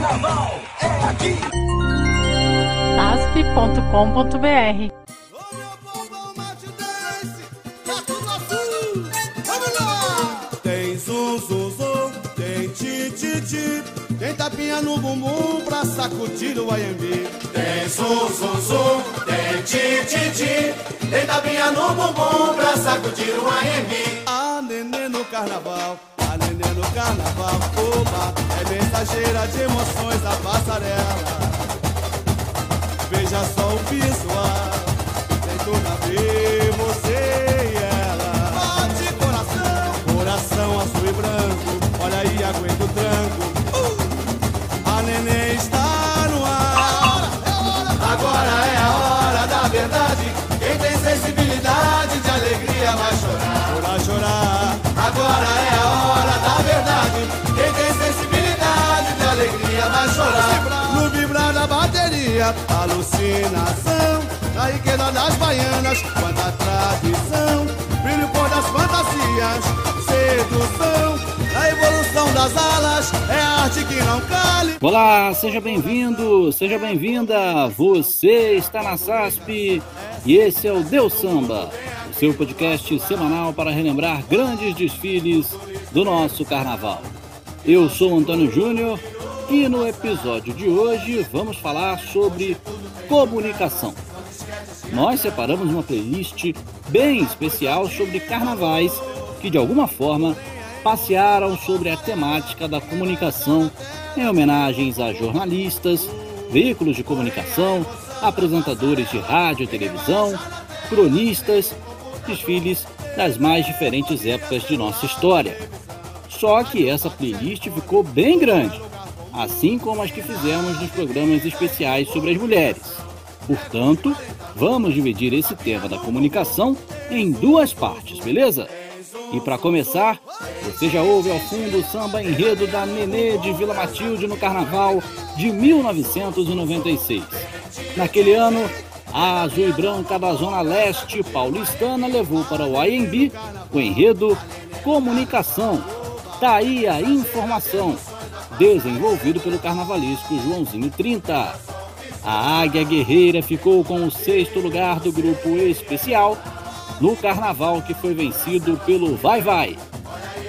Carnaval é aqui. asp.com.br Tem zum, zum, zum, tem ti, ti, ti. Tem tapinha no bumbum pra sacudir o Ayambi. Tem zum, zum, zum, tem ti, ti, ti. Tem tapinha no bumbum pra sacudir o AMB. A nenê no carnaval, a no carnaval. Oba, é mensageira de emoções da passarela. Veja só o visual, chorar. No vibrar da bateria, alucinação. Na riqueza das baianas, quanta tradição. Brilho cor das fantasias, sedução. Na evolução das alas, é arte que não cale. Olá, seja bem-vindo, seja bem-vinda. Você está na SASP e esse é o Deus Samba, o seu podcast semanal para relembrar grandes desfiles do nosso carnaval. Eu sou Antônio Júnior e no episódio de hoje vamos falar sobre comunicação. Nós separamos uma playlist bem especial sobre carnavais que de alguma forma passearam sobre a temática da comunicação em homenagens a jornalistas, veículos de comunicação, apresentadores de rádio e televisão, cronistas, desfiles das mais diferentes épocas de nossa história. Só que essa playlist ficou bem grande, assim como as que fizemos nos programas especiais sobre as mulheres. Portanto, vamos dividir esse tema da comunicação em duas partes, beleza? E para começar, você já ouve ao fundo o samba enredo da Nenê de Vila Matilde no Carnaval de 1996. Naquele ano, a azul e branca da Zona Leste paulistana levou para o IMB o enredo Comunicação, daí a informação, desenvolvido pelo carnavalesco Joãozinho 30. A Águia Guerreira ficou com o sexto lugar do grupo especial no carnaval que foi vencido pelo Vai Vai,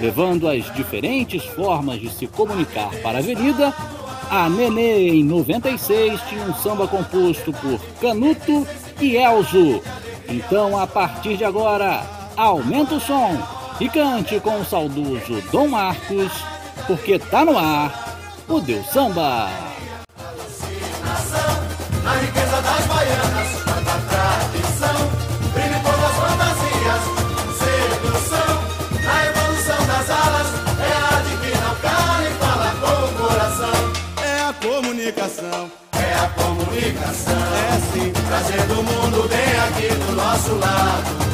levando as diferentes formas de se comunicar para a avenida. A Nenê, em 96, tinha um samba composto por Canuto e Elzo. Então, a partir de agora, aumenta o som e cante com o saudoso Dom Marcos, porque tá no ar o Deus Samba. Na riqueza das baianas, tradição. Das fantasias, sedução. Na evolução das alas, é a arte que não cala e fala com o coração. É a comunicação, É a comunicação. é sim. Trazendo o mundo bem aqui do nosso lado.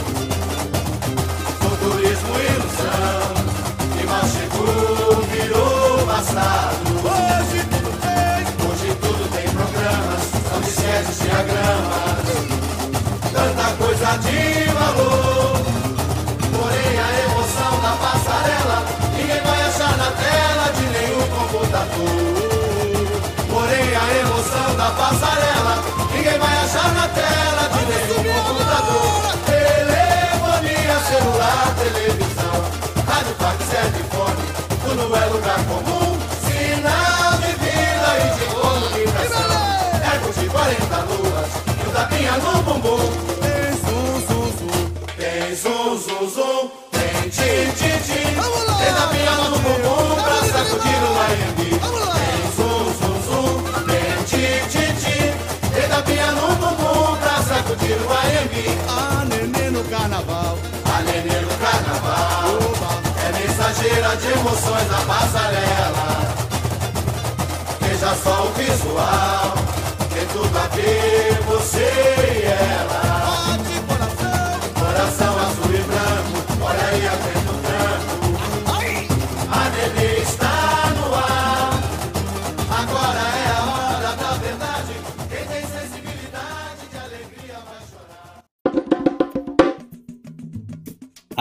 De valor. Porém, a emoção da passarela, ninguém vai achar na tela de nenhum computador. Porém, a emoção da passarela, ninguém vai achar na tela de nenhum computador. Telefonia, celular, televisão, rádio, fax, telefone, tudo é lugar comum. Sinal de vida e de comunicação. É curtir 40 luas e o tapinha no. Carnaval. A nenê no carnaval Oba, é mensageira de emoções na passarela. Veja só o visual, tem tudo a ver você e ela.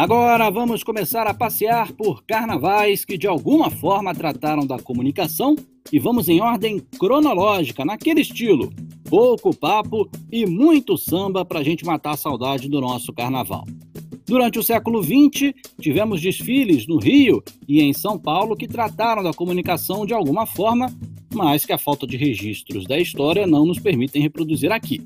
Agora vamos começar a passear por carnavais que de alguma forma trataram da comunicação e vamos em ordem cronológica, naquele estilo. Pouco papo e muito samba para a gente matar a saudade do nosso carnaval. Durante o século XX, tivemos desfiles no Rio e em São Paulo que trataram da comunicação de alguma forma, mas que a falta de registros da história não nos permitem reproduzir aqui.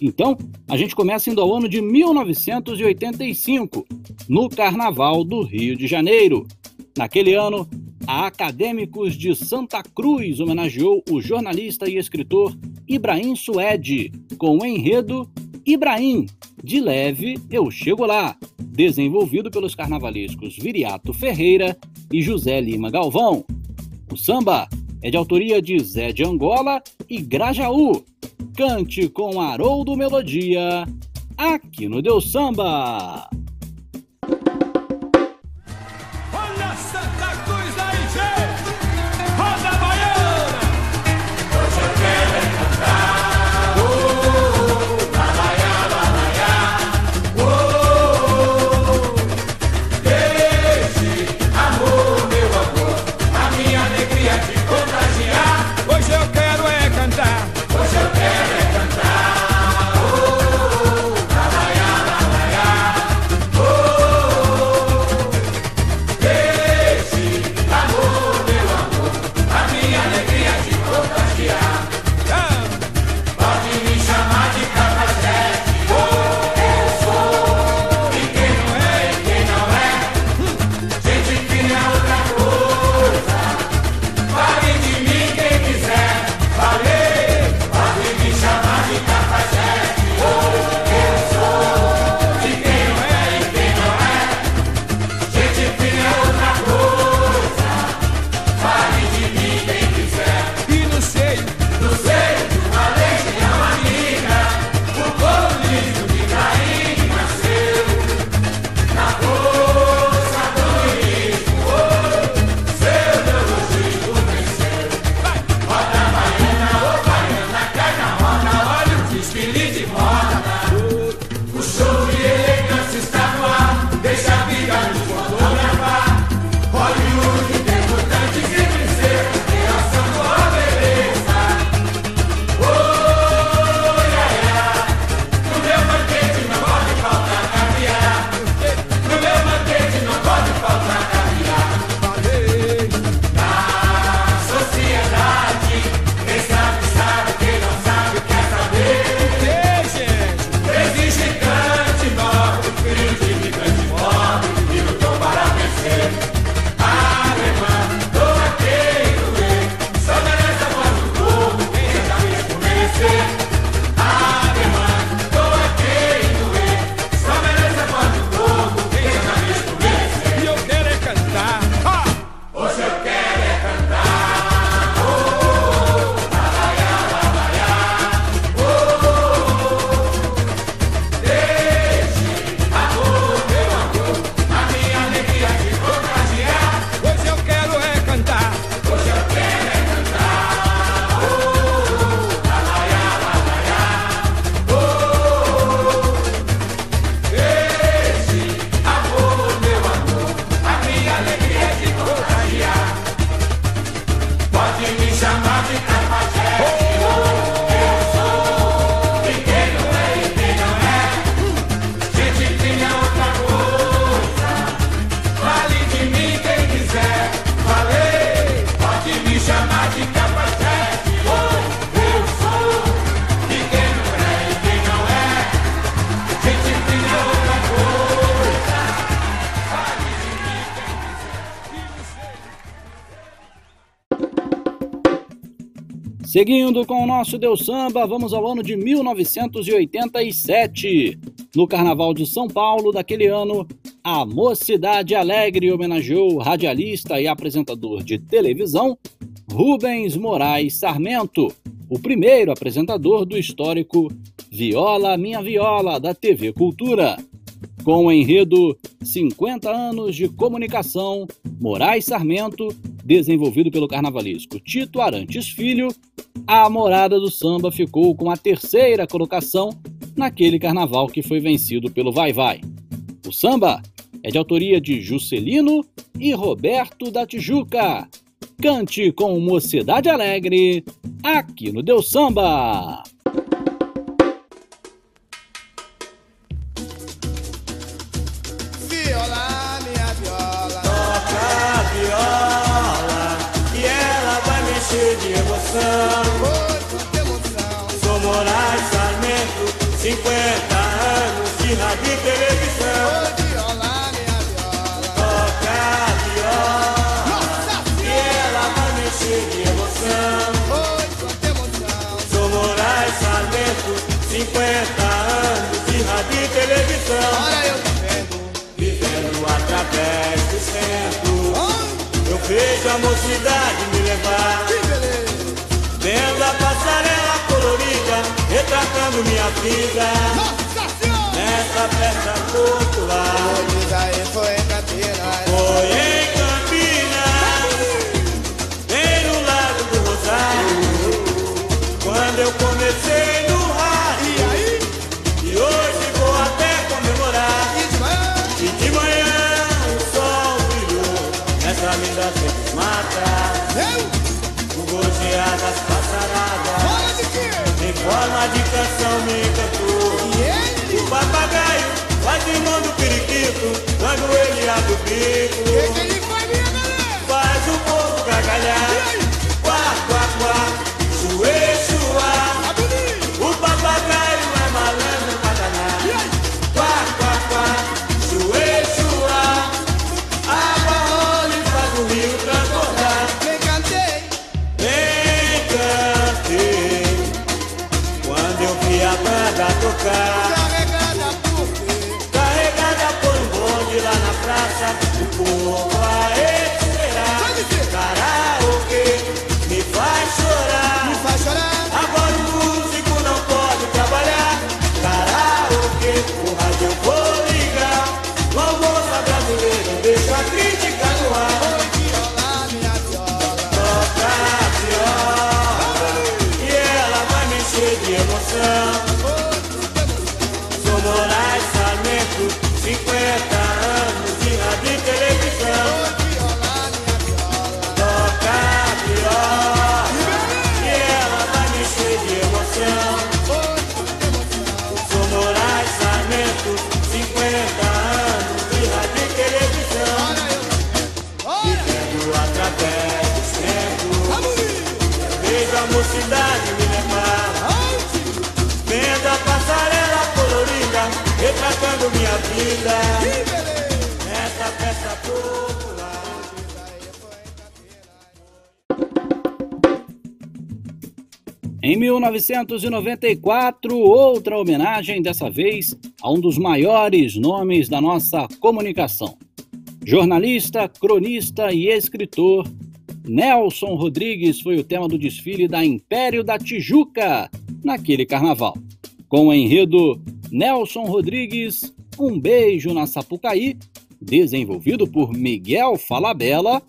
Então, a gente começa indo ao ano de 1985, no Carnaval do Rio de Janeiro. Naquele ano, a Acadêmicos de Santa Cruz homenageou o jornalista e escritor Ibrahim Suede, com o enredo Ibrahim, de leve eu chego lá, desenvolvido pelos carnavalescos Viriato Ferreira e José Lima Galvão. O samba é de autoria de Zé de Angola e Grajaú, Cante com Haroldo Melodia, aqui no Deus Samba. Seguindo com o nosso Deus Samba, vamos ao ano de 1987. No Carnaval de São Paulo daquele ano, a Mocidade Alegre homenageou o radialista e apresentador de televisão Rubens Moraes Sarmento, o primeiro apresentador do histórico Viola Minha Viola da TV Cultura. Com o enredo 50 anos de comunicação, Moraes Sarmento, desenvolvido pelo carnavalesco Tito Arantes Filho, a Morada do Samba ficou com a terceira colocação naquele carnaval que foi vencido pelo Vai Vai. O samba é de autoria de Juscelino e Roberto da Tijuca. Cante com Mocidade Alegre, aqui no Deus Samba. Sarmento, vida. Nessa festa popular. De canção me encantou. O papagaio faz irmão do periquito Quando ele abre o bico mocidade me levar Vendo a passarela colorida Retratando minha vida. Nessa festa popular. Em 1994, outra homenagem, dessa vez a um dos maiores nomes da nossa comunicação. Jornalista, cronista e escritor, Nelson Rodrigues foi o tema do desfile da Império da Tijuca naquele carnaval. Com o enredo Nelson Rodrigues, Um Beijo na Sapucaí, desenvolvido por Miguel Falabella,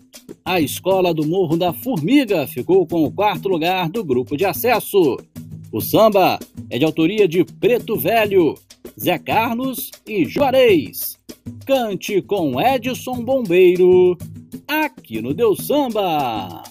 a Escola do Morro da Formiga ficou com o quarto lugar do grupo de acesso. O samba é de autoria de Preto Velho, Zé Carlos e Juarez. Cante com Edson Bombeiro, aqui no Deus Samba.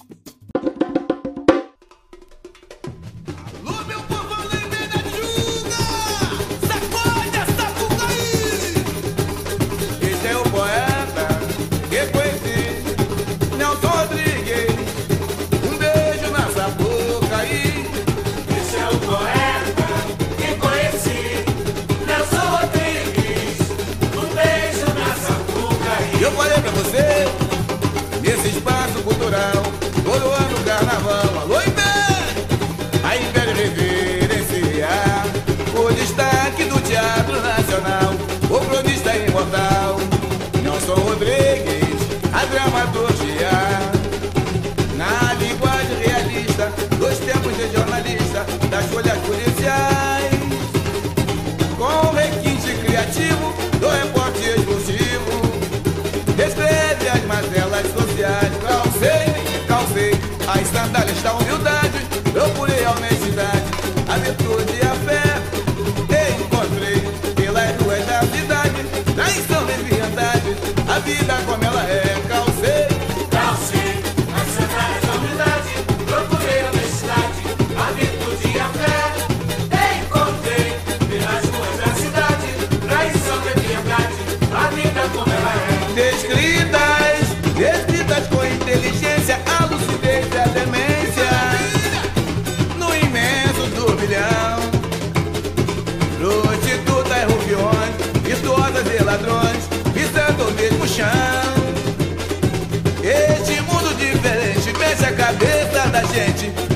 vida con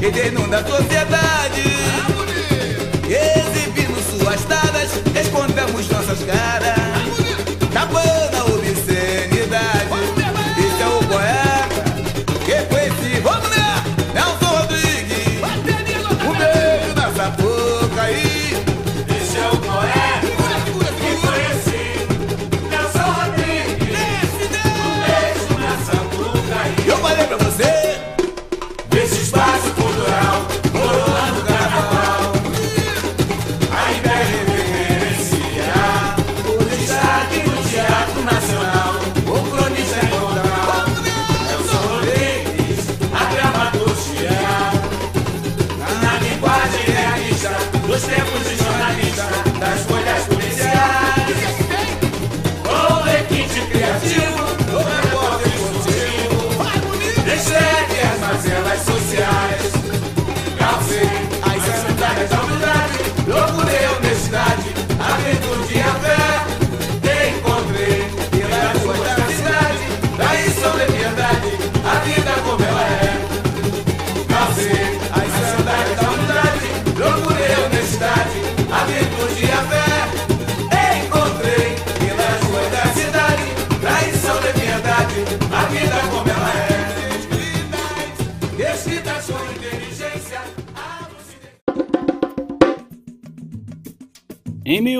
e denunda a sociedade. Exibindo suas taras, escondemos nossas caras.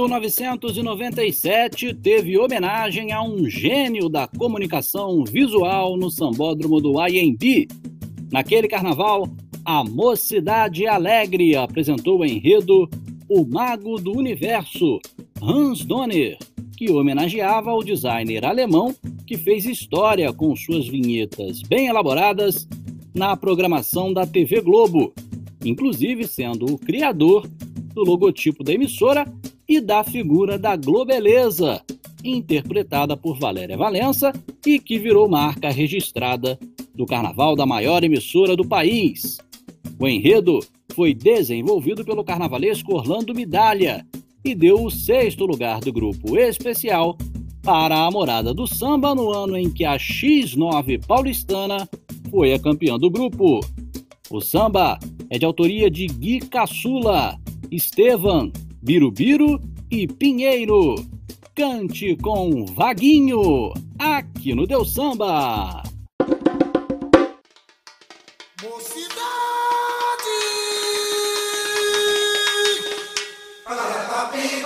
1997, teve homenagem a um gênio da comunicação visual no sambódromo do IMB. Naquele carnaval, a Mocidade Alegre apresentou o enredo O Mago do Universo, Hans Donner, que homenageava o designer alemão que fez história com suas vinhetas bem elaboradas na programação da TV Globo, inclusive sendo o criador do logotipo da emissora e da figura da Globeleza, interpretada por Valéria Valença e que virou marca registrada do carnaval da maior emissora do país. O enredo foi desenvolvido pelo carnavalesco Orlando Midalha e deu o sexto lugar do grupo especial para a Morada do Samba no ano em que a X9 paulistana foi a campeã do grupo. O samba é de autoria de Gui Caçula, Estevan, Birubiru e Pinheiro. Cante com Vaguinho, aqui no Deu Samba. Mocidade,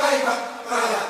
vem meu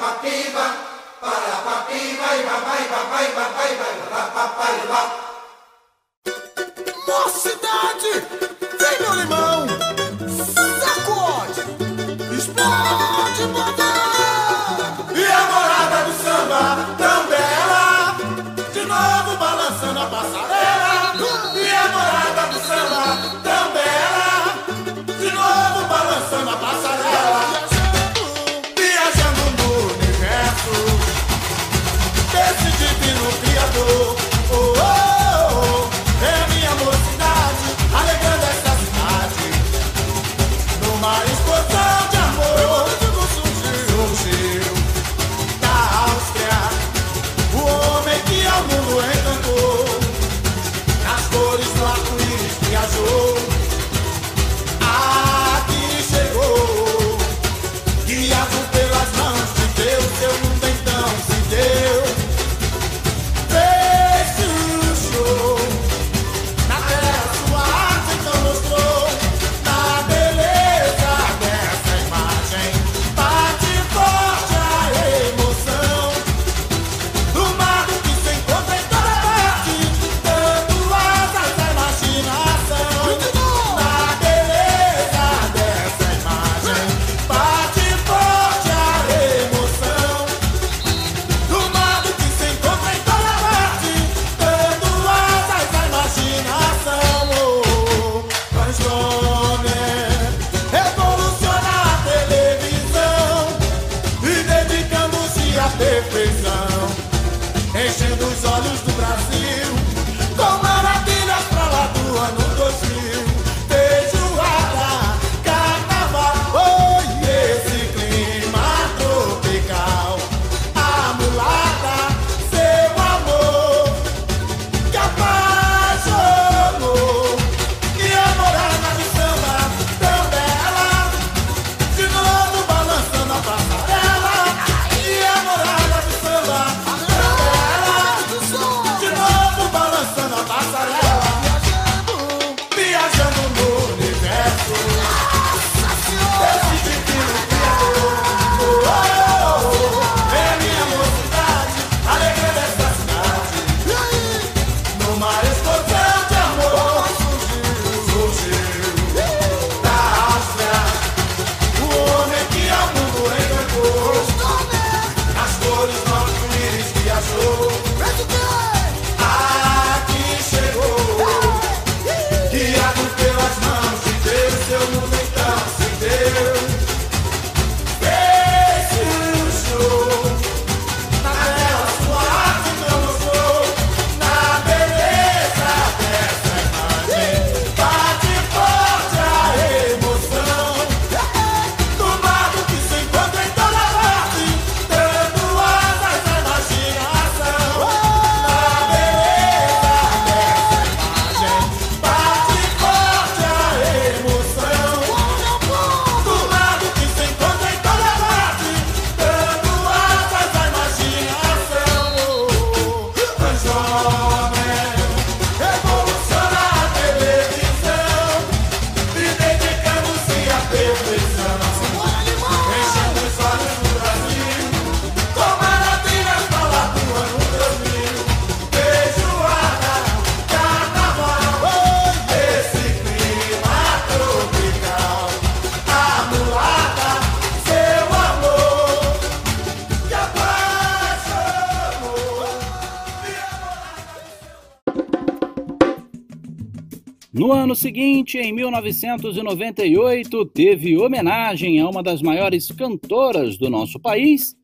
seguinte, em 1998, teve homenagem a uma das maiores cantoras do nosso país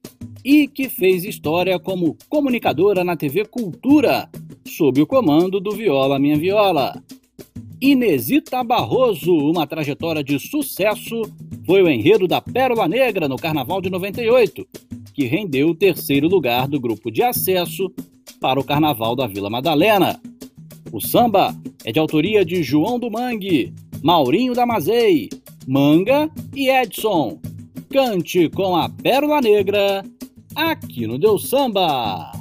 e que fez história como comunicadora na TV Cultura, sob o comando do Viola Minha Viola. Inesita Barroso, uma trajetória de sucesso, foi o enredo da Pérola Negra no Carnaval de 98, que rendeu o terceiro lugar do grupo de acesso para o Carnaval da Vila Madalena. O samba é de autoria de João do Mangue, Maurinho Damazei, Manga e Edson. Cante com a Pérola Negra, aqui no Deus Samba.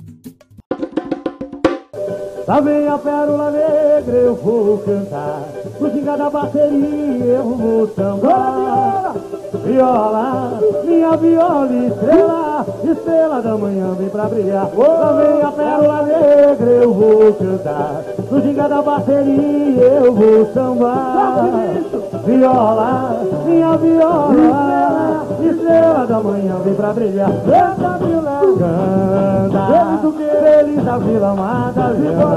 Lá vem a pérola negra, eu vou cantar. No ginga da bateria, eu vou sambar. Viola, minha viola estrela, estrela da manhã vem pra brilhar. Lá vem a pérola negra, eu vou cantar. No ginga da bateria, eu vou sambar. Viola, minha viola, estrela da manhã vem pra brilhar. Canta, vila, canta. Feliz da Vila Madalena. Traz a xereca o boião. Vem do passado que o presente glorioso. Chora, viola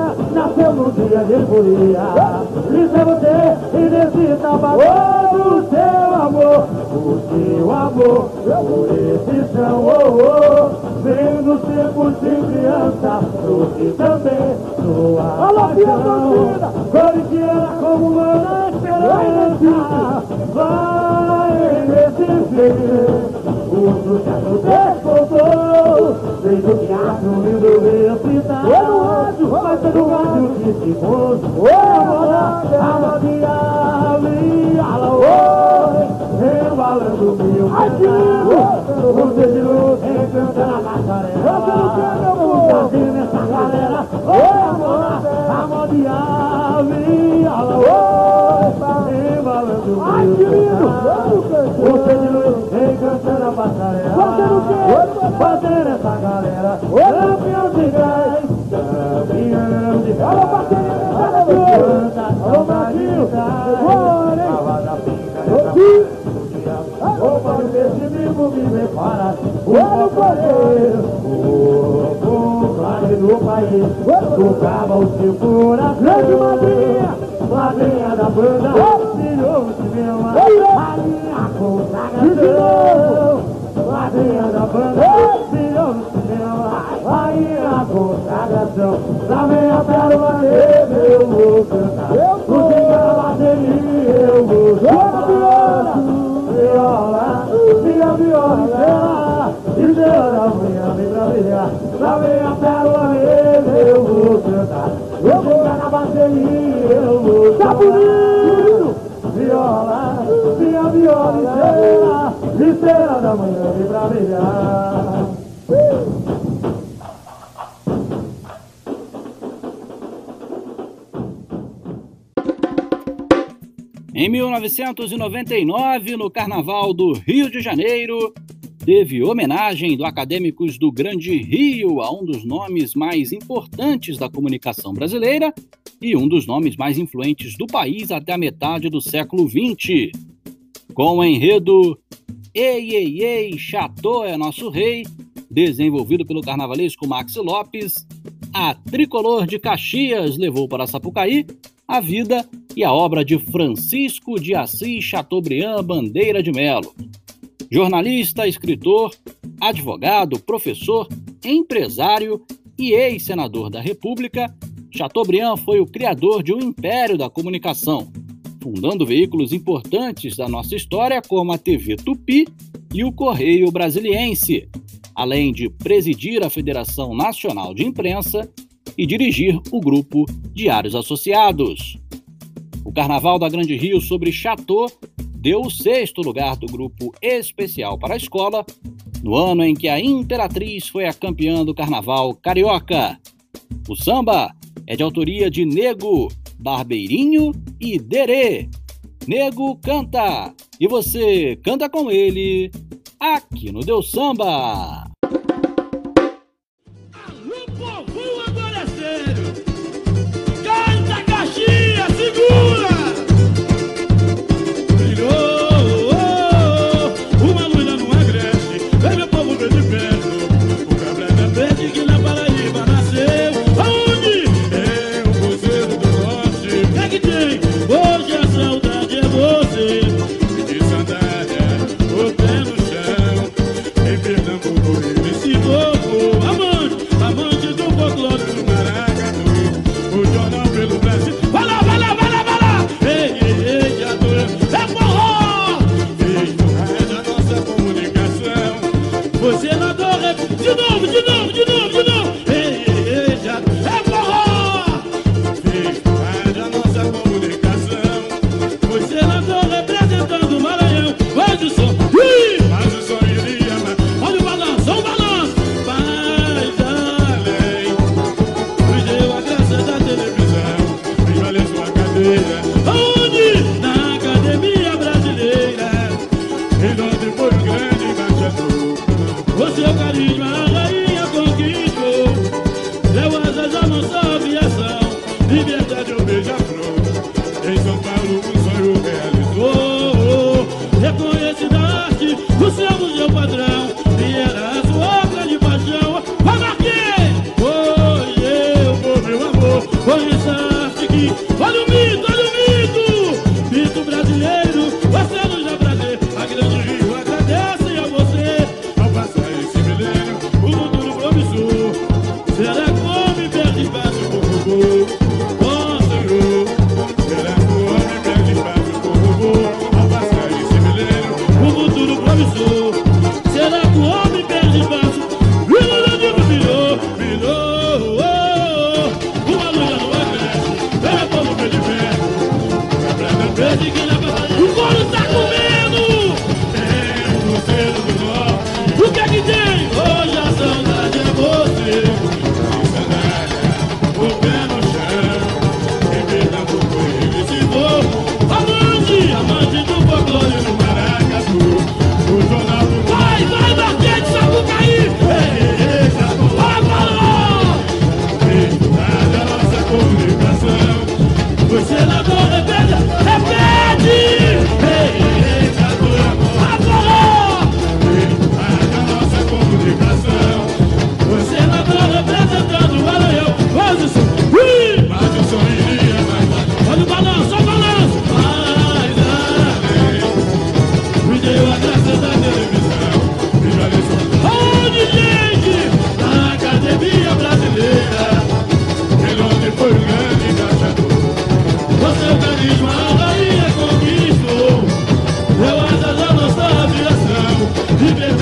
No dia de folia. Isso é você e necessita valor o seu amor. O seu amor, por esse chão, oh, oh. Vem nos tempos de criança, trouxe também sua Alô, paixão. Corintiana como uma esperança, vai receber. O sucesso despontou, fez o teatro lindo recitar. Foi no rádio, vai ser no rádio que se pôs. Oi, a moda, a minha, oi, rebalando meu cantar. Você de luz, encantando a passarela. Você não quer, meu amor? Fazendo essa galera. Amor, a moda, minha, oi, Você de luz, encantando a passarela. O? Fazendo essa galera. Campeão de gás, campeão de gás. Alô, parceiro, Alô, Brasil, Agora, da pinga, Roupa do pessimismo me prepara O ano poder O conclave do país Tocava o seu coração Grande madrinha Madrinha da banda. Filho do cinema Rainha consagração Madrinha da banda. Filho do cinema Rainha consagração vem a pérola Eu vou cantar 1999, no Carnaval do Rio de Janeiro, teve homenagem do Acadêmicos do Grande Rio a um dos nomes mais importantes da comunicação brasileira e um dos nomes mais influentes do país até a metade do século XX. Com o enredo Ei, ei, ei, Chateau é nosso rei, desenvolvido pelo carnavalesco Max Lopes, a Tricolor de Caxias levou para Sapucaí a vida e a obra de Francisco de Assis Chateaubriand Bandeira de Melo. Jornalista, escritor, advogado, professor, empresário e ex-senador da República, Chateaubriand foi o criador de um império da comunicação, fundando veículos importantes da nossa história como a TV Tupi e o Correio Brasiliense, além de presidir a Federação Nacional de Imprensa e dirigir o grupo Diários Associados. O Carnaval da Grande Rio sobre Chateau deu o sexto lugar do grupo especial para a escola, no ano em que a Imperatriz foi a campeã do Carnaval Carioca. O samba é de autoria de Nego, Barbeirinho e Derê. Nego canta e você canta com ele aqui no Deus Samba. do. He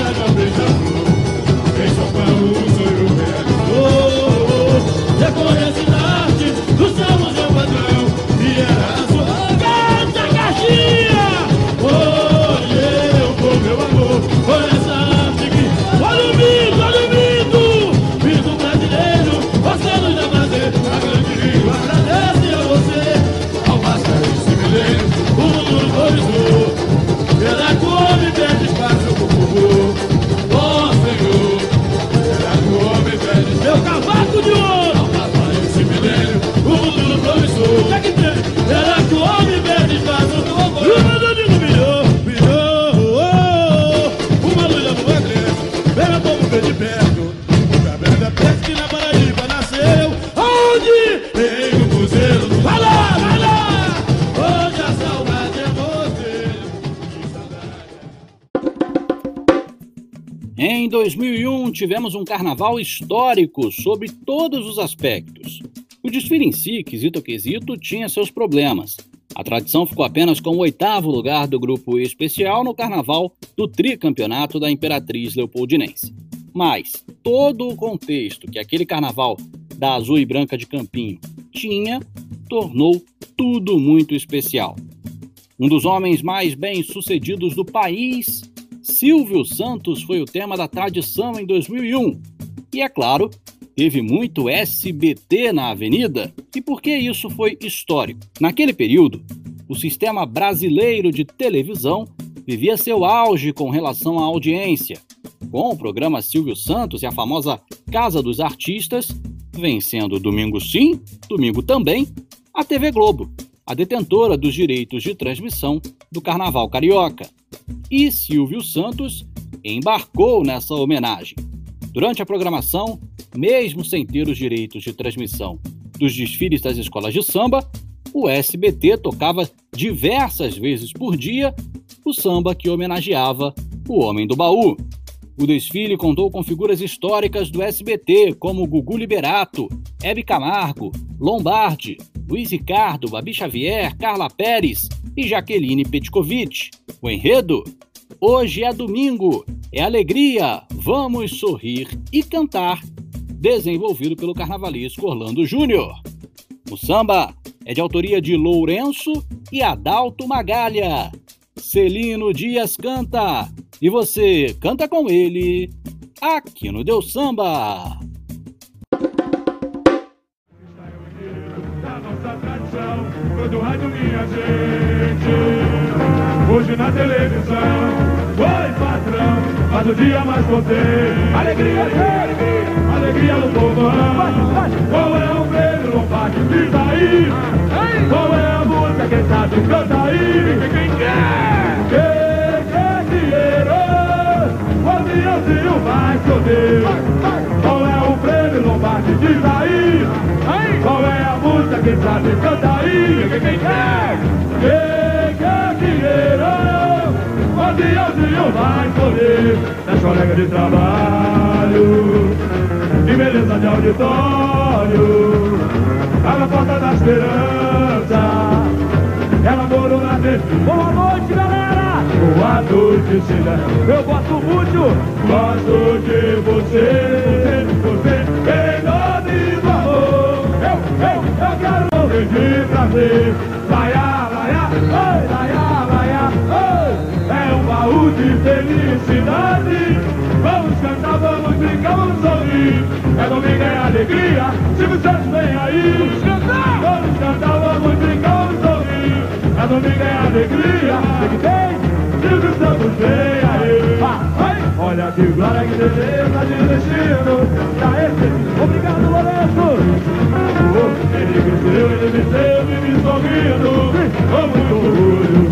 tivemos um carnaval histórico sobre todos os aspectos. O desfile em si, quesito quesito, tinha seus problemas. A tradição ficou apenas com o oitavo lugar do grupo especial no carnaval do tricampeonato da Imperatriz Leopoldinense. Mas todo o contexto que aquele carnaval da Azul e Branca de Campinho tinha tornou tudo muito especial. Um dos homens mais bem-sucedidos do país Silvio Santos foi o tema da Tarde Samba em 2001. E é claro, teve muito SBT na avenida. E por que isso foi histórico? Naquele período, o sistema brasileiro de televisão vivia seu auge com relação à audiência. Com o programa Silvio Santos e a famosa Casa dos Artistas, vencendo domingo sim, domingo também, a TV Globo, a detentora dos direitos de transmissão do Carnaval Carioca. E Silvio Santos embarcou nessa homenagem. Durante a programação, mesmo sem ter os direitos de transmissão dos desfiles das escolas de samba, o SBT tocava diversas vezes por dia o samba que homenageava o Homem do Baú. O desfile contou com figuras históricas do SBT, como Gugu Liberato, Hebe Camargo, Lombardi, Luiz Ricardo, Babi Xavier, Carla Pérez e Jaqueline Petkovic. O enredo? Hoje é domingo, é alegria, vamos sorrir e cantar. Desenvolvido pelo carnavalesco Orlando Júnior. O samba é de autoria de Lourenço e Adalto Magalha. Celino Dias canta e você canta com ele aqui no Deus Samba. do rádio minha gente. Hoje na televisão Oi patrão, faz o dia mais contente Alegria, alegria, alegria. No povão. Qual é o prêmio Lombardi, diz aí? Qual é a música, quem sabe canta aí? Quem quer? O aviãozinho vai chover Qual é o prêmio Lombardi, diz aí. Qual é a música, quem sabe canta aí? Quem quer? Quem quer dinheiro? O aviãozinho vai chover Nas colegas de trabalho De beleza de auditório. Tá na porta da esperança. Ela morou na TV Boa noite, galera! Boa noite, Cida Eu gosto muito Gosto de você. Você, você Em nome do amor Eu, eu, eu quero morrer de prazer. Laia, laia, oi, laia, laia, oi É um baú de felicidade. Vamos cantar, vamos brincar, vamos sorrir. É domingo, é alegria. Silvio Santos vem aí. Vamos cantar, vamos cantar, vamos brincar, vamos sorrir. É domingo, é alegria. Tem que tem Silvio Santos vem aí. Olha que glória, que beleza de destino. Tá esse, obrigado Lourenço. Ele cresceu, ele venceu, vive sorrindo. Com muito orgulho.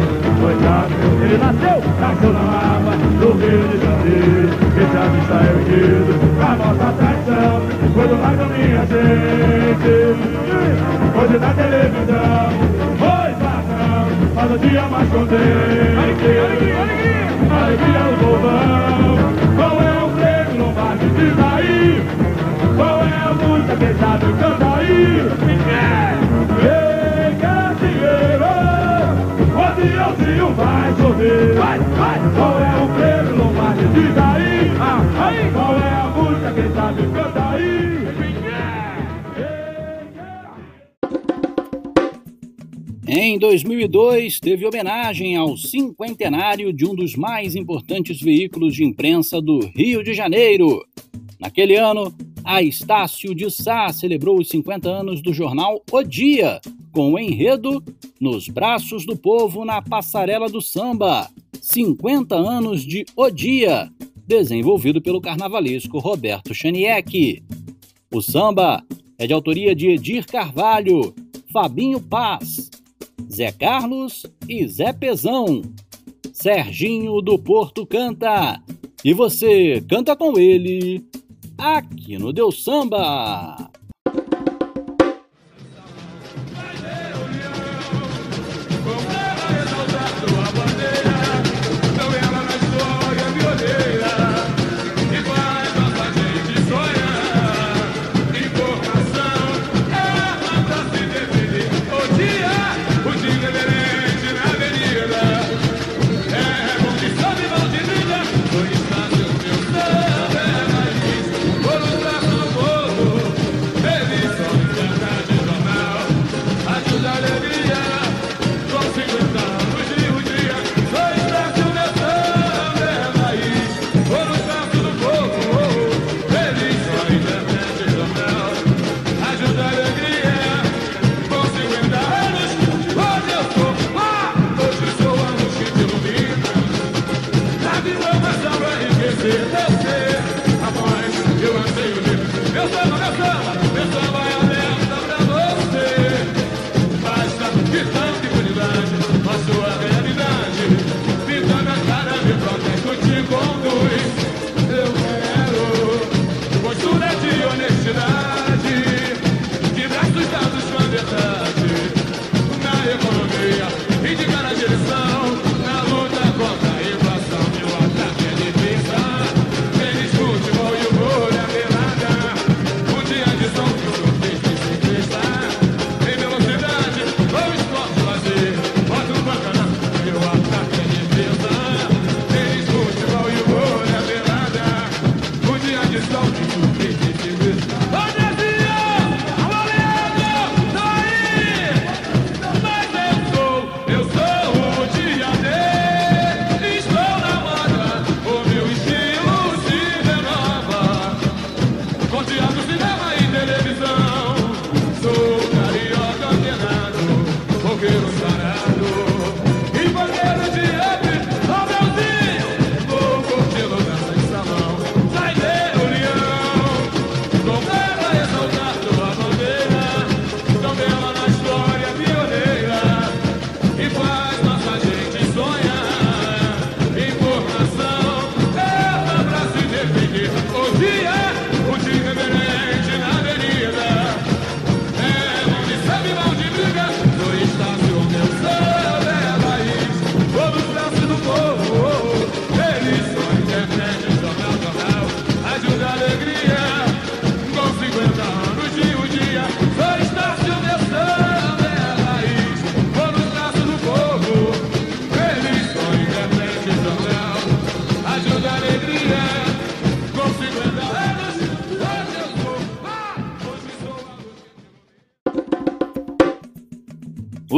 Coitado, ele nasceu, nasceu na lava No Rio de Janeiro. Esse artista é vendido A nossa tradição. Foi do lado minha gente Hoje na televisão Faz o dia mais contente Alegria, alegria, alegria Alegria no povão Qual é o prêmio Lombardi? Diz aí Qual é a música? Quem sabe canta aí Quem quer? Quem quer dinheiro? O aviãozinho vai chover Vai, vai Qual é o prêmio Lombardi? Diz aí ah, aí Qual é a Em 2002, teve homenagem ao cinquentenário de um dos mais importantes veículos de imprensa do Rio de Janeiro. Naquele ano, a Estácio de Sá celebrou os 50 anos do jornal O Dia, com o enredo Nos Braços do Povo na Passarela do Samba. 50 anos de O Dia, desenvolvido pelo carnavalesco Roberto Chaniek. O samba é de autoria de Edir Carvalho, Fabinho Paz, Zé Carlos e Zé Pezão. Serginho do Porto canta. E você canta com ele aqui no Deus Samba.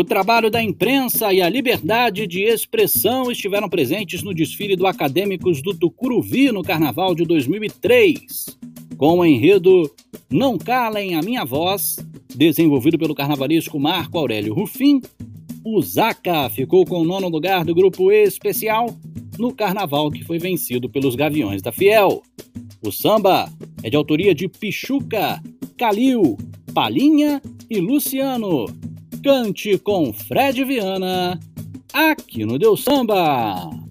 O trabalho da imprensa e a liberdade de expressão estiveram presentes no desfile do Acadêmicos do Tucuruvi no Carnaval de 2003, com o enredo Não Calem a Minha Voz, desenvolvido pelo carnavalesco Marco Aurélio Rufim. O Zaca ficou com o nono lugar do grupo especial no carnaval que foi vencido pelos Gaviões da Fiel. O samba é de autoria de Pichuca, Calil, Palinha e Luciano Cante com Fred Viana, aqui no Deus Samba.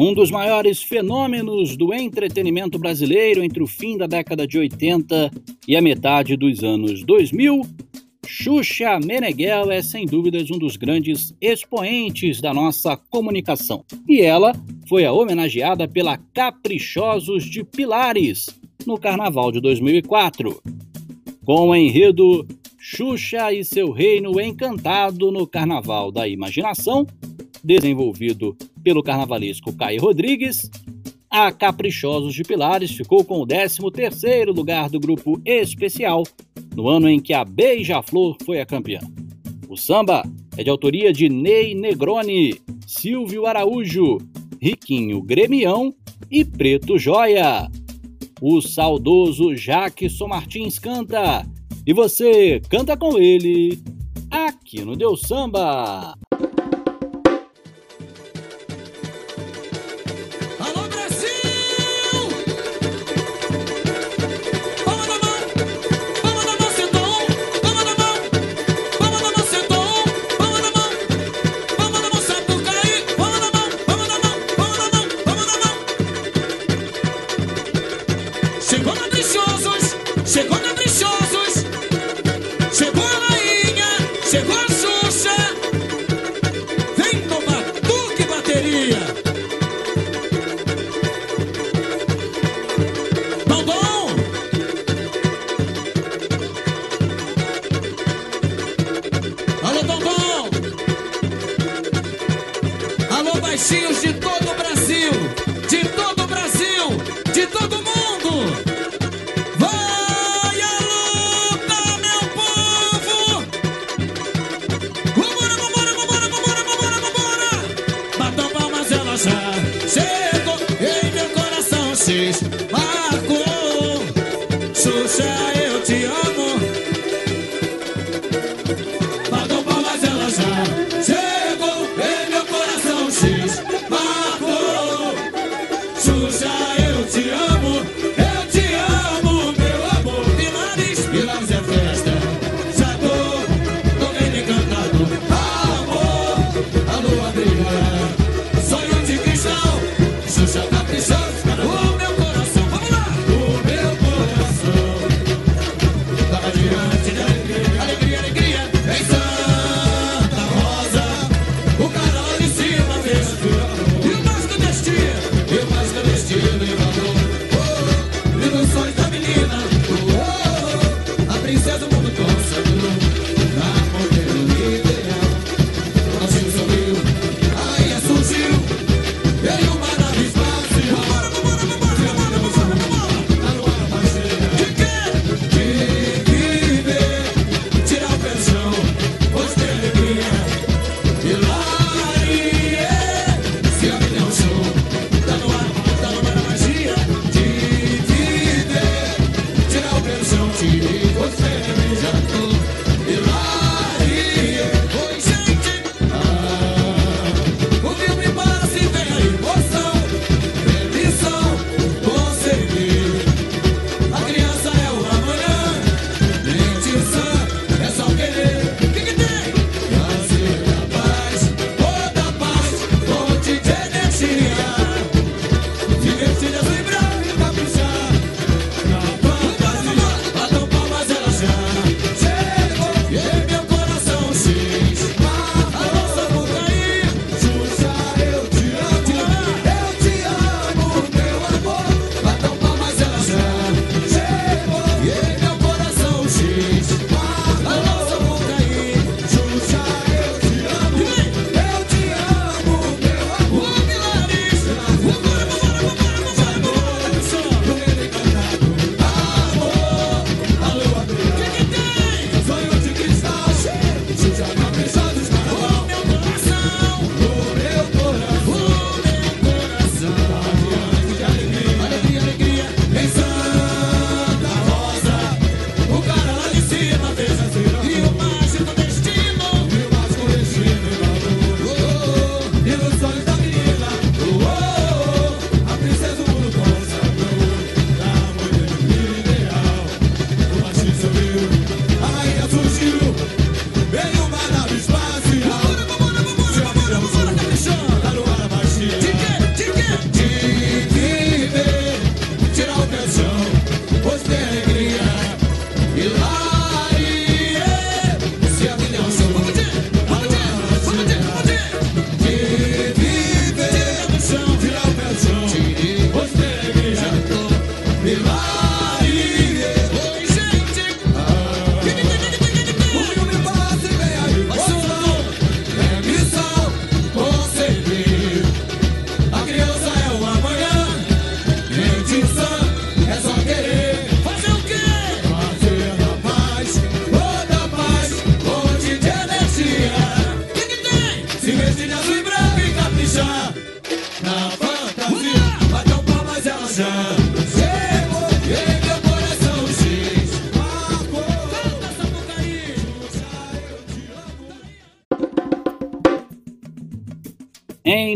Um dos maiores fenômenos do entretenimento brasileiro entre o fim da década de 80 e a metade dos anos 2000, Xuxa Meneghel é sem dúvidas um dos grandes expoentes da nossa comunicação. E ela foi a homenageada pela Caprichosos de Pilares no Carnaval de 2004. Com o enredo Xuxa e seu Reino Encantado no Carnaval da Imaginação, desenvolvido pelo carnavalesco Caio Rodrigues, a Caprichosos de Pilares ficou com o 13º lugar do grupo especial, no ano em que a Beija-Flor foi a campeã. O samba é de autoria de Ney Negroni, Silvio Araújo, Riquinho Gremião e Preto Joia. O saudoso Jackson Martins canta, e você canta com ele aqui no Deus Samba.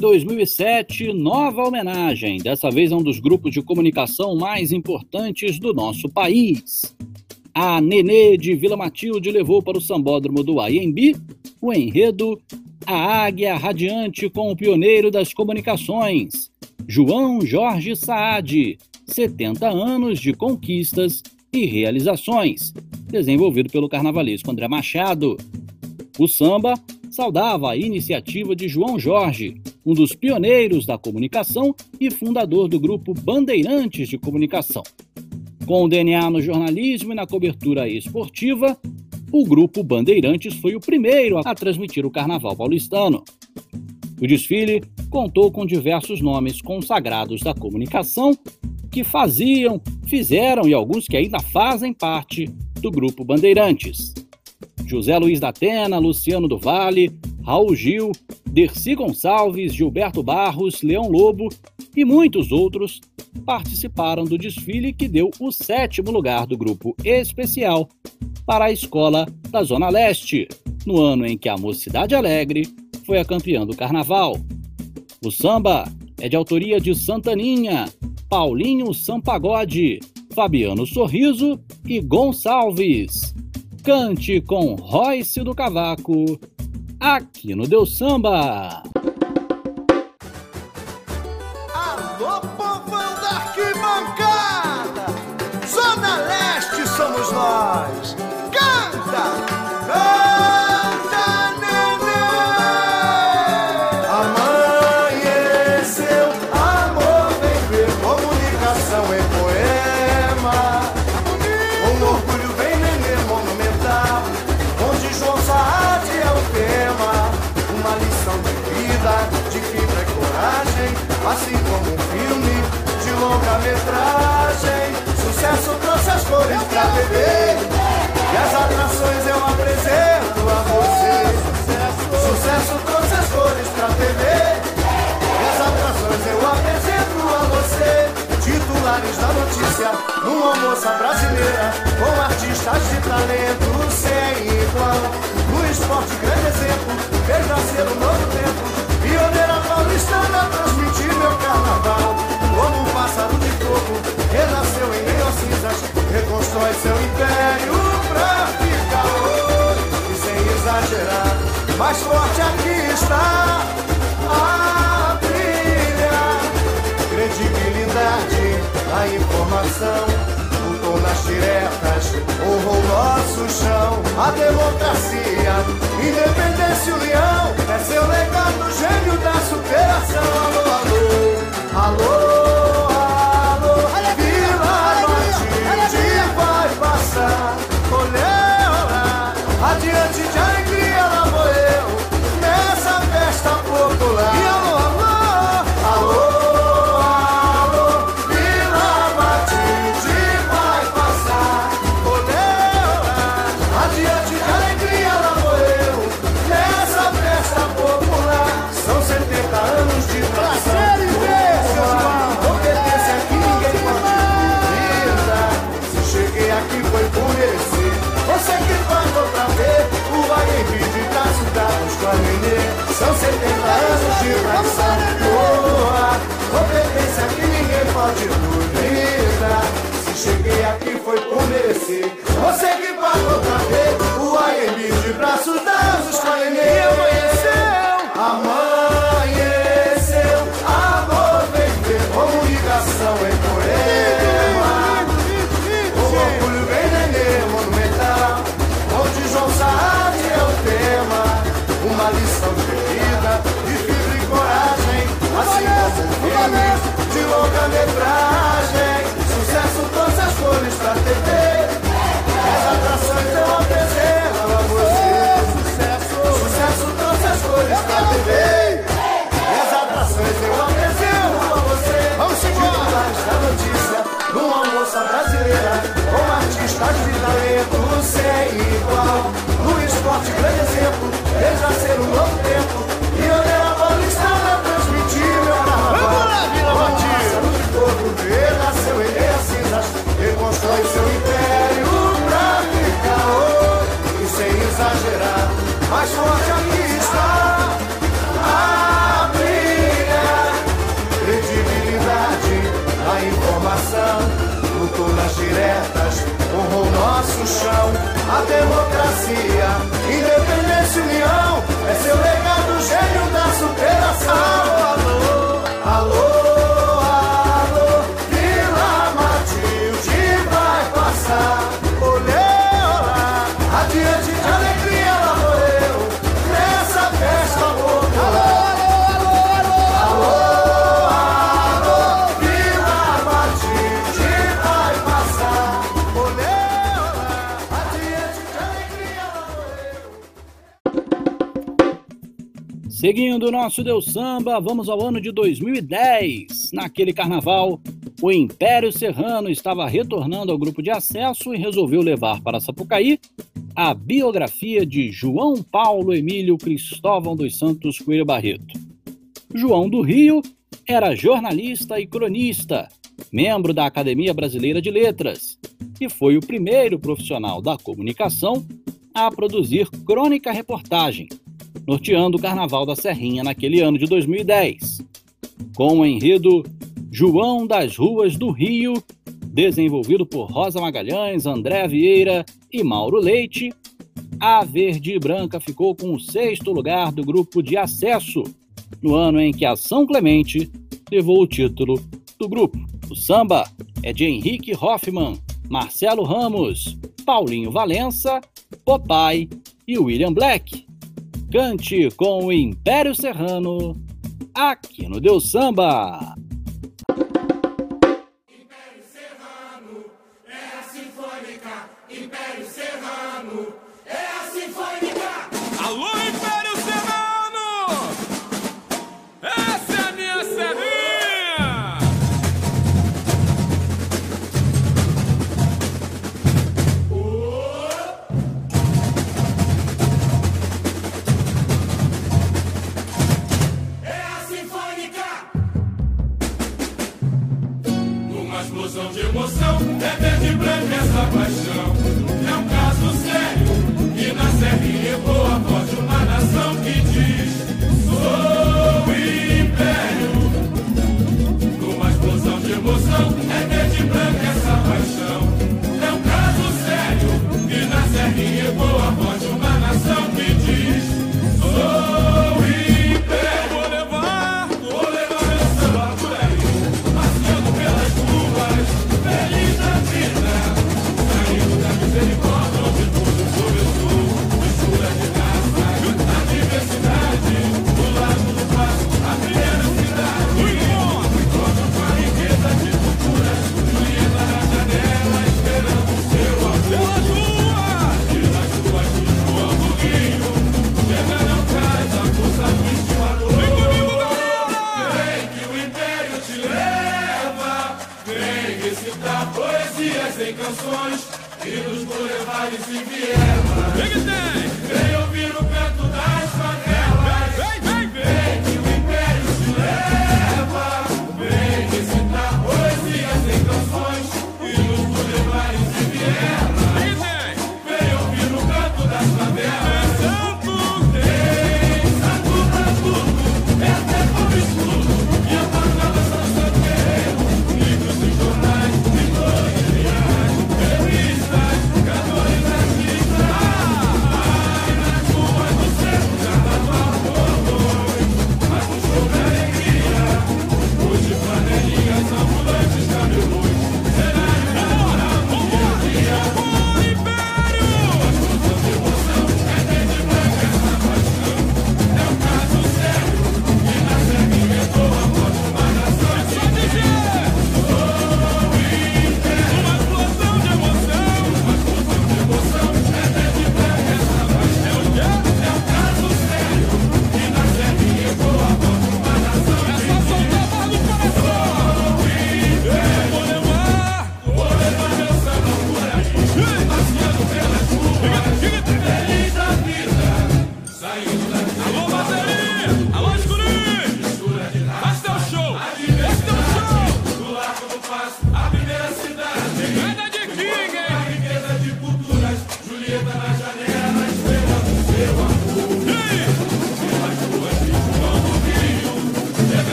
2007, nova homenagem, dessa vez a um dos grupos de comunicação mais importantes do nosso país. A Nenê de Vila Matilde levou para o sambódromo do Aiembi o enredo A Águia Radiante com o pioneiro das comunicações, João Jorge Saad, 70 anos de conquistas e realizações, desenvolvido pelo carnavalesco André Machado. O samba saudava a iniciativa de João Jorge, um dos pioneiros da comunicação e fundador do grupo Bandeirantes de Comunicação. Com o DNA no jornalismo e na cobertura esportiva, o grupo Bandeirantes foi o primeiro a transmitir o carnaval paulistano. O desfile contou com diversos nomes consagrados da comunicação que faziam, fizeram e alguns que ainda fazem parte do grupo Bandeirantes. José Luiz da Atena, Luciano do Vale, Raul Gil, Dercy Gonçalves, Gilberto Barros, Leão Lobo e muitos outros participaram do desfile que deu o sétimo lugar do grupo especial para a escola da Zona Leste, no ano em que a Mocidade Alegre foi a campeã do carnaval. O samba é de autoria de Santaninha, Paulinho Sampagode, Fabiano Sorriso e Gonçalves. Cante com Royce do Cavaco, aqui no Deus Samba. Alô, povão da arquibancada! Zona Leste somos nós! Cores pra beber, e as atrações eu apresento a você. Sucesso trouxe as cores pra TV. E as atrações eu apresento a você. Titulares da notícia, numa almoça brasileira, com artistas de talento sem igual. No esporte, grande exemplo, veja ser um novo tempo. Pioneira paulistana, transmitir meu carnaval. Como um pássaro de fogo, renasceu em meio às cinzas, reconstrói seu império pra ficar hoje. E sem exagerar, mais forte aqui está a brilha. Credibilidade, a informação, o tom das diretas, honrou nosso chão. A democracia, independência e união, é seu legado, gênio da superação. Alô, alô, alô, pode duvidar. Se cheguei aqui foi por merecer. Você que artistas de talento sem igual. No esporte, grande exemplo, veja ser um novo tempo. Pioneira paulistana, transmitir meu carnaval. Com a pássaro de fogo, renasceu em meia cinzas, reconstrói seu império pra ficar hoje. E sem exagerar, mais forte está nosso chão, a democracia, independência e união, é seu legado, gênio da superação. Seguindo o nosso Deus Samba, vamos ao ano de 2010. Naquele carnaval, o Império Serrano estava retornando ao grupo de acesso e resolveu levar para Sapucaí a biografia de João Paulo Emílio Cristóvão dos Santos Coelho Barreto. João do Rio era jornalista e cronista, membro da Academia Brasileira de Letras, e foi o primeiro profissional da comunicação a produzir crônica-reportagem, norteando o Carnaval da Serrinha naquele ano de 2010. Com o enredo João das Ruas do Rio, desenvolvido por Rosa Magalhães, André Vieira e Mauro Leite, a Verde e Branca ficou com o sexto lugar do grupo de acesso, no ano em que a São Clemente levou o título do grupo. O samba é de Henrique Hoffman, Marcelo Ramos, Paulinho Valença, Popai e William Black. Cante com o Império Serrano, aqui no Deus Samba.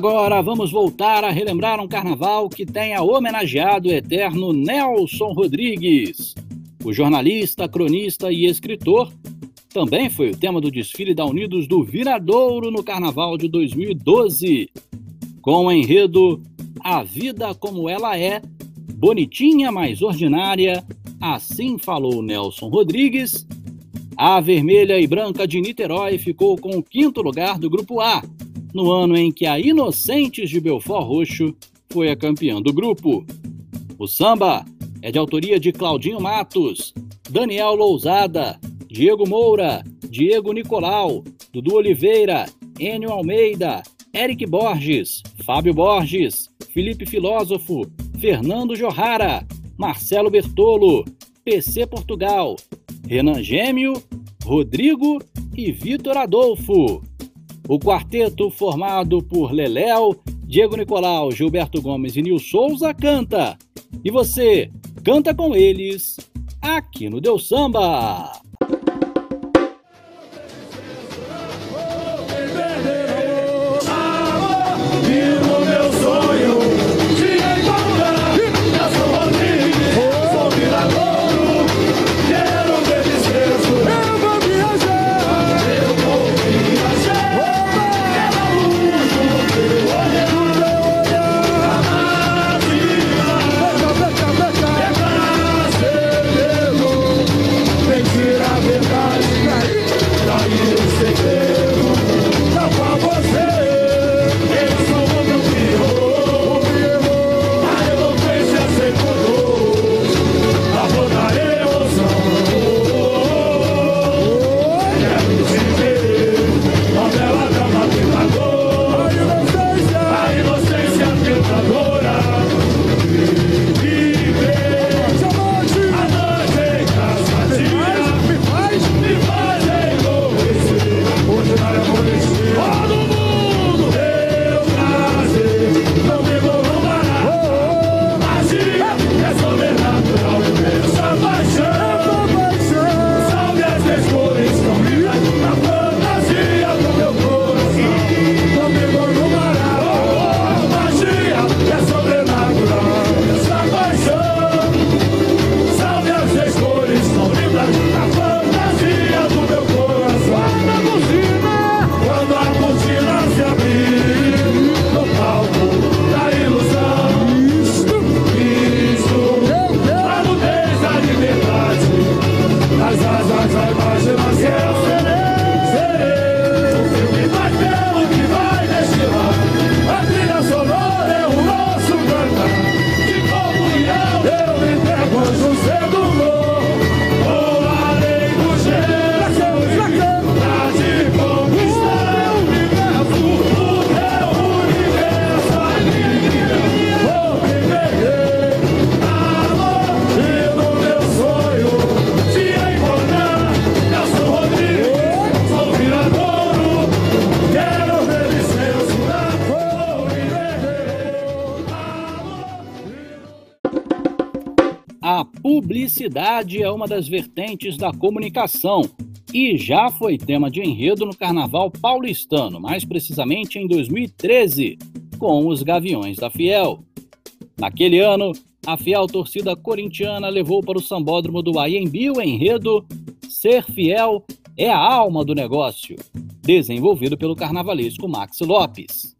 Agora vamos voltar a relembrar um carnaval que tenha homenageado o eterno Nelson Rodrigues. O jornalista, cronista e escritor também foi o tema do desfile da Unidos do Viradouro no carnaval de 2012, com o enredo A Vida Como Ela É, bonitinha, mas ordinária, assim falou Nelson Rodrigues. A vermelha e branca de Niterói ficou com o quinto lugar do grupo A, no ano em que a Inocentes de Belfort Roxo foi a campeã do grupo. O samba é de autoria de Claudinho Matos, Daniel Lousada, Diego Moura, Diego Nicolau, Dudu Oliveira, Enio Almeida, Eric Borges, Fábio Borges, Felipe Filósofo, Fernando Johara, Marcelo Bertolo, PC Portugal, Renan Gêmeo, Rodrigo e Vitor Adolfo. O quarteto, formado por Leléo, Diego Nicolau, Gilberto Gomes e Nil Souza, canta. E você, canta com eles, aqui no Deu Samba. É uma das vertentes da comunicação e já foi tema de enredo no Carnaval paulistano, mais precisamente em 2013, com os Gaviões da Fiel. Naquele ano, a fiel torcida corintiana levou para o sambódromo do Aiembi o enredo Ser Fiel é a alma do negócio, desenvolvido pelo carnavalesco Max Lopes.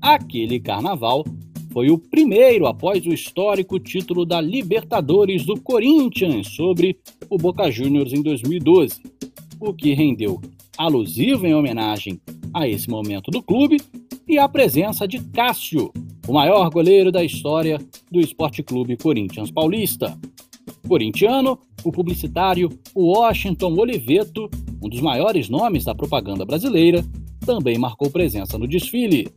Aquele carnaval foi o primeiro após o histórico título da Libertadores do Corinthians sobre o Boca Juniors em 2012, o que rendeu alusivo em homenagem a esse momento do clube e a presença de Cássio, o maior goleiro da história do Esporte Clube Corinthians Paulista. Corintiano, o publicitário Washington Oliveto, um dos maiores nomes da propaganda brasileira, também marcou presença no desfile.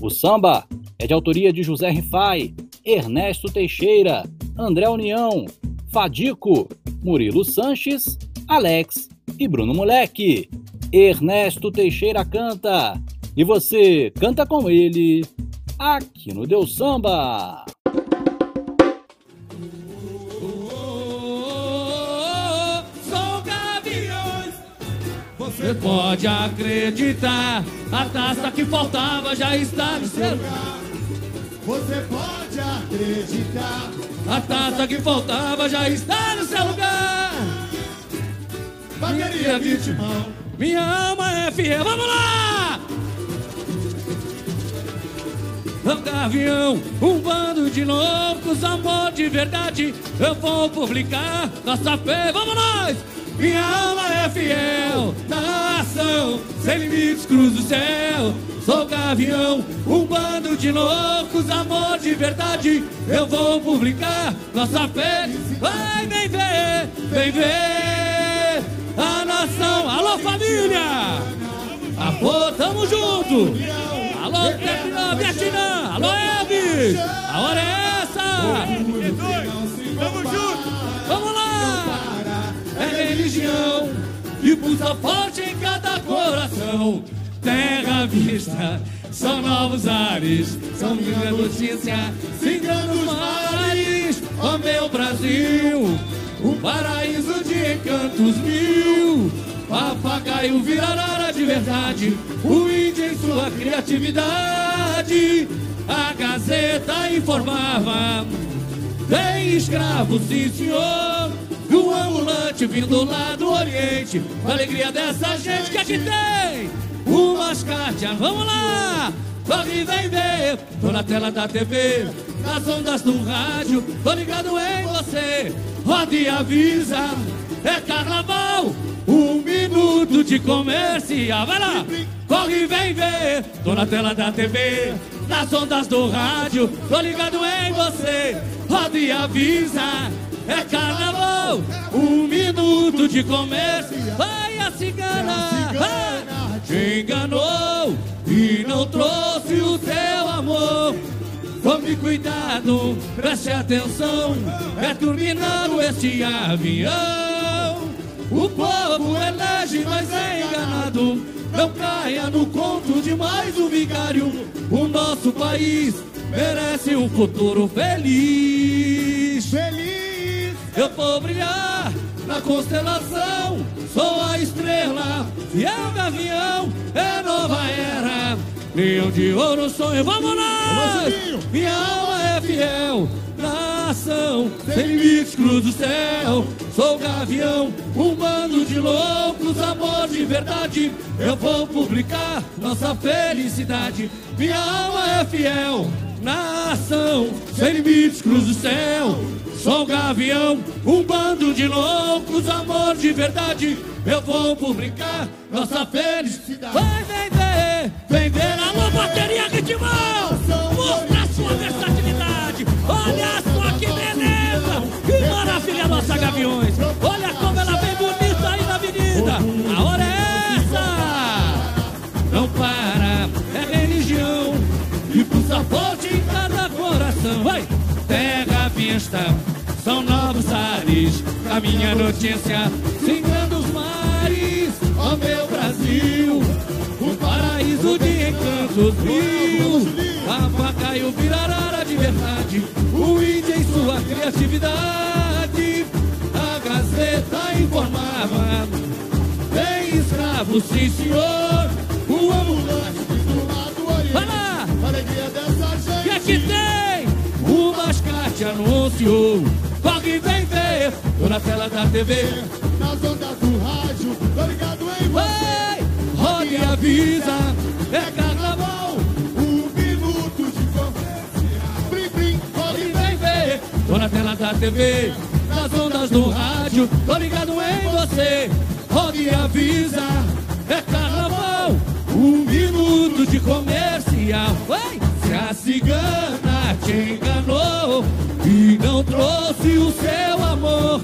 O samba é de autoria de José Rifai, Ernesto Teixeira, André União, Fadico, Murilo Sanches, Alex e Bruno Moleque. Ernesto Teixeira canta e você canta com ele aqui no Deus Samba. Você pode acreditar, a taça que faltava já está no seu lugar. Você pode acreditar. A taça que faltava já está no seu lugar. Bateria vitimão. Minha alma é fiel, vamos lá! Um gavião, um bando de loucos, amor de verdade. Eu vou publicar nossa fé, vamos nós! Minha alma é fiel, na ação, sem limites cruza o céu. Sou gavião, um bando de loucos, amor de verdade. Eu vou publicar nossa fé. Vai, vem ver, vem ver a nação. Alô, família! Alô, tamo junto! Alô, Vietnã, Vietnã! Alô, Elvis! A hora é essa! Pulsa forte em cada coração. Terra vista, são novos ares, são minha notícia, cingando os mares. Ó meu Brasil, um paraíso de encantos mil. Papagaio virará de verdade, o índio em sua criatividade. A Gazeta informava tem escravo, sim senhor Do ambulante vindo lá do Oriente? A alegria dessa gente que aqui tem? Umas cartas, vamos lá! Corre, vem ver. Tô na tela da TV Nas ondas do rádio. Tô ligado em você. Roda e avisa É carnaval Um minuto de comercial Vai lá Corre, vem ver Tô na tela da TV nas ondas do rádio, tô ligado em você. Roda e avisa, é carnaval, um minuto de comércio. Vai a cigana, ah, te enganou e não trouxe o seu amor. Tome cuidado, preste atenção, é turbinando este avião. O povo elege, mas é enganado. Não caia no conto de mais um vigário. O nosso país merece um futuro feliz. Feliz. Eu vou brilhar na constelação. Sou a estrela, fiel gavião. É nova era. Leão de ouro sonho, vamos lá! Minha alma é fiel, nação, sem limites cruza o céu. Sou gavião, um bando de loucos, amor de verdade. Eu vou publicar nossa felicidade. Minha alma é fiel, nação, sem limites cruza o céu. Sou gavião, um bando de loucos, amor de verdade. Eu vou publicar nossa felicidade. Vai, vem ver, vem ver, alô, bateria ritmão. Mostra a minha notícia, cingando os mares, ó meu Brasil, um paraíso de encantos mil. Papagaio virará de verdade, o índio em sua criatividade. A Gazeta informava, tem escravo, sim senhor, o ambulante Do lado oriente. Alegria dessa O que é gente. que tem? O mascate anunciou. Corre, vem ver. Tô na tela da TV. Nas ondas do rádio. Tô ligado em você. Roda e avisa. É carnaval. Um minuto de comercial. Blim, blim. Corre, vem ver. Tô na tela da TV. Nas ondas do rádio. Tô ligado em você. Roda e avisa. É carnaval. Um minuto de comercial. Vai! Se a cigana te enganou e não trouxe o seu amor.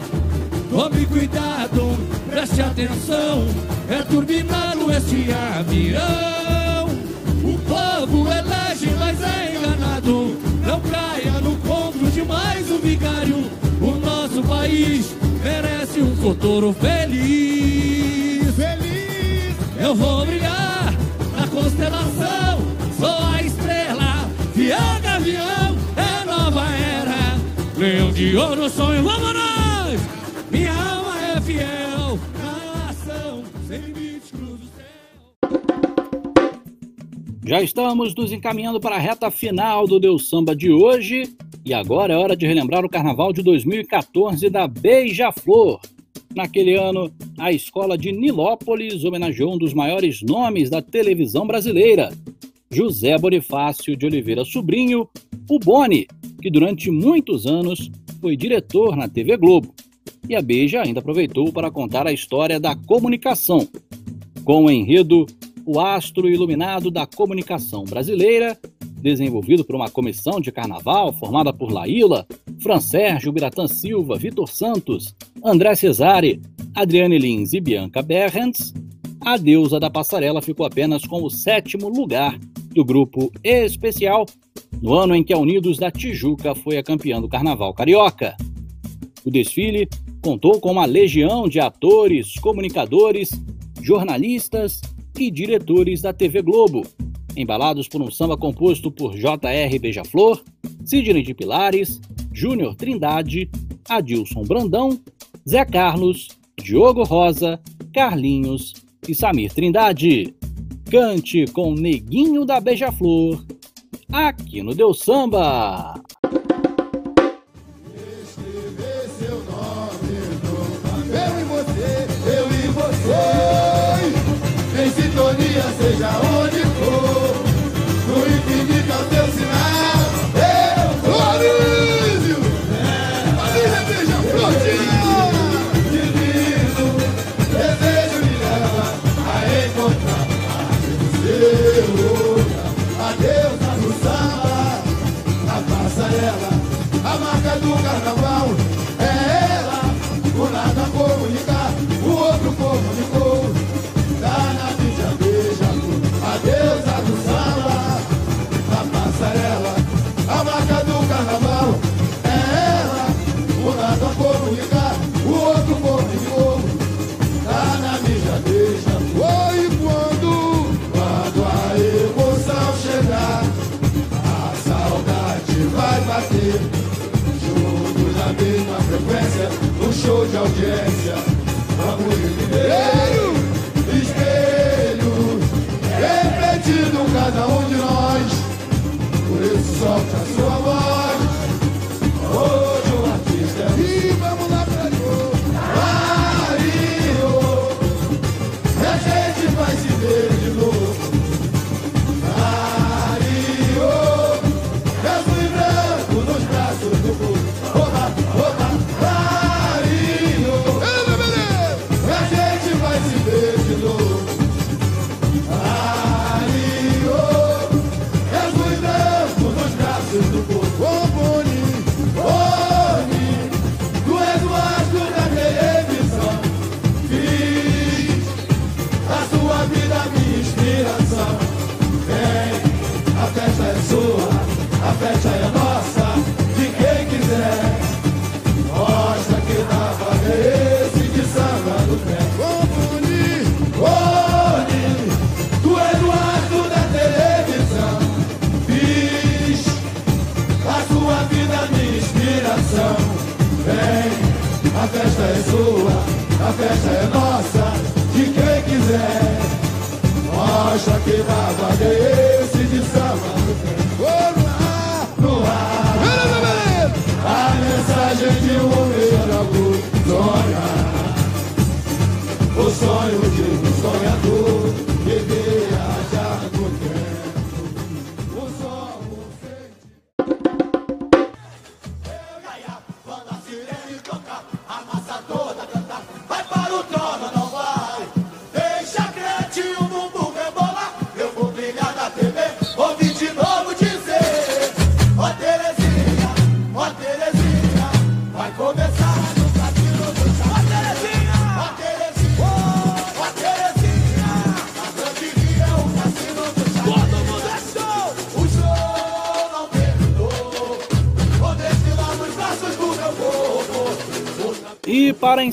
Tome cuidado, preste atenção, é turbinado este avião. O povo elege, mas é enganado. Não caia no conto de mais um vigário. O nosso país merece um futuro feliz. Feliz. Eu vou brilhar na constelação, Leão de ouro, sonho, vamos nós! Minha alma é fiel na ação, sem limites, cruz do céu. Já estamos nos encaminhando para a reta final do Deus Samba de hoje. E agora é hora de relembrar o carnaval de 2014 da Beija-Flor. Naquele ano, a escola de Nilópolis homenageou um dos maiores nomes da televisão brasileira, José Bonifácio de Oliveira Sobrinho, o Boni, que durante muitos anos foi diretor na TV Globo. E a Beija ainda aproveitou para contar a história da comunicação, com o enredo o astro iluminado da comunicação brasileira, desenvolvido por uma comissão de carnaval formada por Laíla, Fran Sérgio, Biratã Silva, Vitor Santos, André Cesare, Adriane Lins e Bianca Berrens, a deusa da passarela ficou apenas com o sétimo lugar do grupo especial, no ano em que a Unidos da Tijuca foi a campeã do Carnaval Carioca. O desfile contou com uma legião de atores, comunicadores, jornalistas e diretores da TV Globo, embalados por um samba composto por J.R. Beija-Flor, Sidney de Pilares, Júnior Trindade, Adilson Brandão, Zé Carlos, Diogo Rosa, Carlinhos e Samir Trindade. Cante com Neguinho da Beija-Flor, aqui no Deus Samba. Viver. Espelho, repetindo cada um de nós. Por isso solta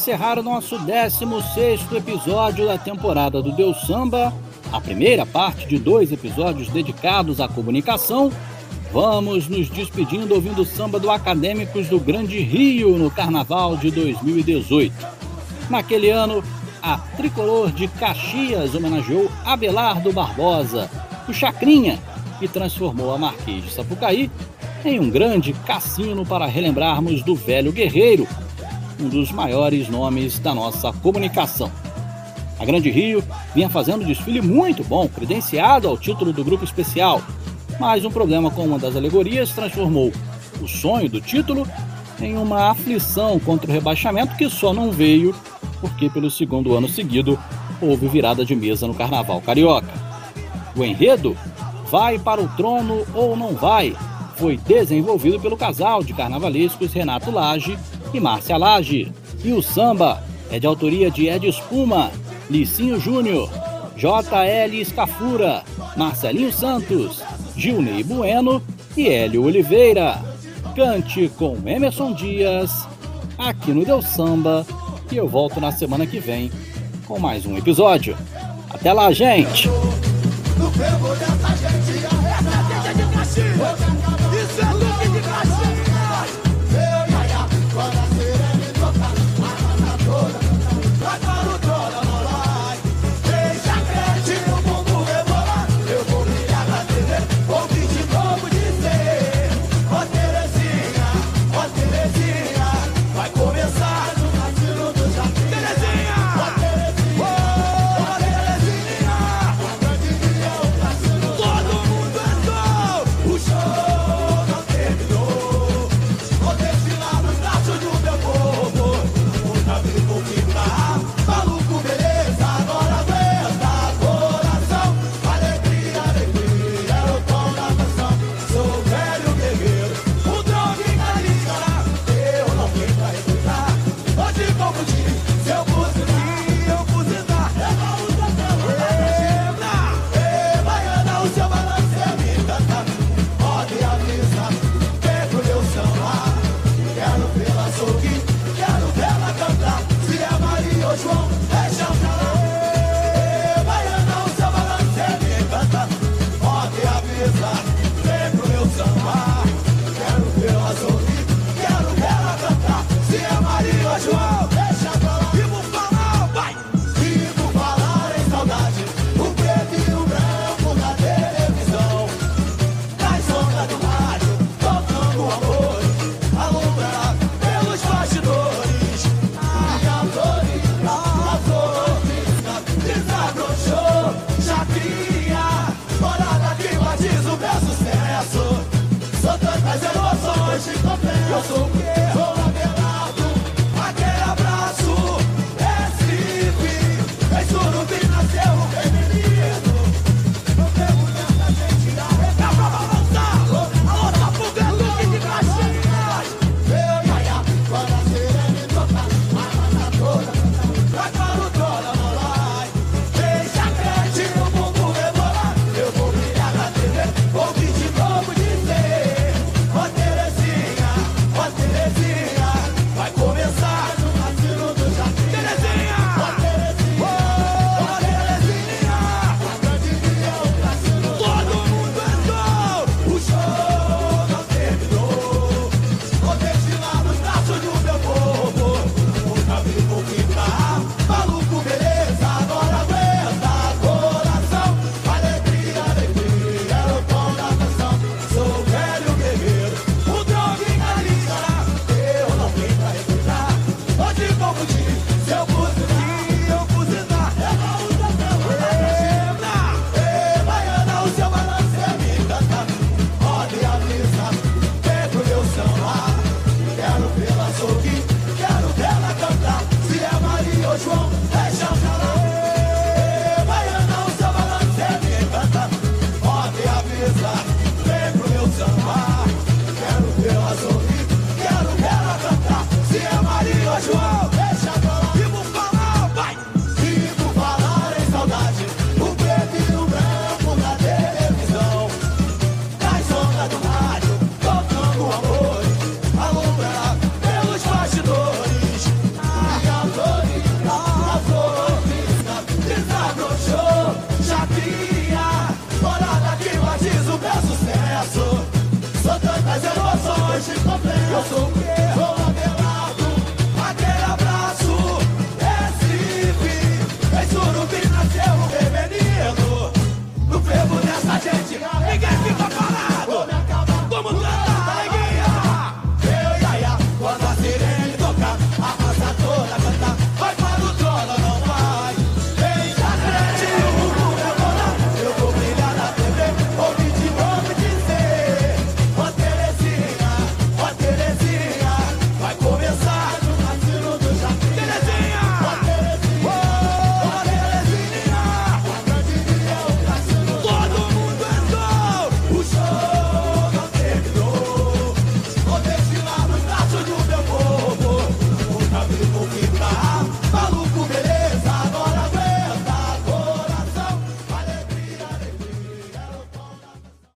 encerrar o nosso 16º episódio da temporada do Deus Samba, a primeira parte de dois episódios dedicados à comunicação, vamos nos despedindo ouvindo o samba do Acadêmicos do Grande Rio no Carnaval de 2018. Naquele ano, a Tricolor de Caxias homenageou Abelardo Barbosa, o Chacrinha, que transformou a Marquês de Sapucaí em um grande cassino para relembrarmos do velho guerreiro, um dos maiores nomes da nossa comunicação. A Grande Rio vinha fazendo um desfile muito bom, credenciado ao título do grupo especial, mas um problema com uma das alegorias transformou o sonho do título em uma aflição contra o rebaixamento que só não veio porque pelo segundo ano seguido houve virada de mesa no Carnaval Carioca. O enredo Vai para o Trono ou Não Vai foi desenvolvido pelo casal de carnavalescos Renato Lage e Márcia Lage. E o samba é de autoria de Ed Espuma, Licinho Júnior, J.L. Escafura, Marcelinho Santos, Gilney Bueno e Hélio Oliveira. Cante com Emerson Dias, aqui no Deu Samba, e eu volto na semana que vem com mais um episódio. Até lá, gente!